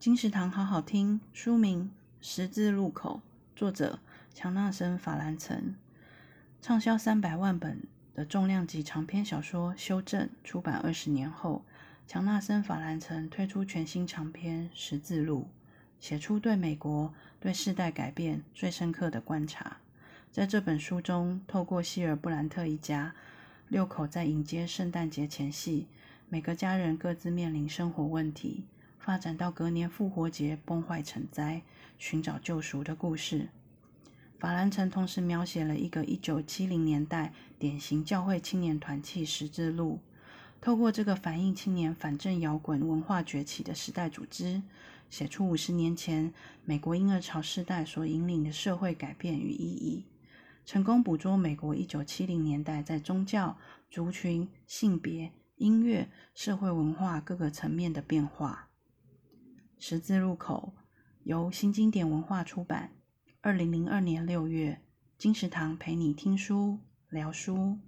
金石堂好好听，书名《十字路口》，作者强纳森·法兰岑，畅销三百万本的重量级长篇小说修正出版二十年后，强纳森·法兰岑推出全新长篇《十字路》，写出对美国、对世代改变最深刻的观察。在这本书中，透过希尔布兰特一家六口在迎接圣诞节前夕，每个家人各自面临生活问题。发展到隔年复活节崩坏成灾，寻找救赎的故事。法兰城同时描写了一个一九七零年代典型教会青年团契十字路，透过这个反映青年反正摇滚文化崛起的时代组织，写出五十年前美国婴儿潮世代所引领的社会改变与意义，成功捕捉美国一九七零年代在宗教、族群、性别、音乐、社会文化各个层面的变化。十字路口由新经典文化出版，二零零二年六月，金石堂陪你听书聊书。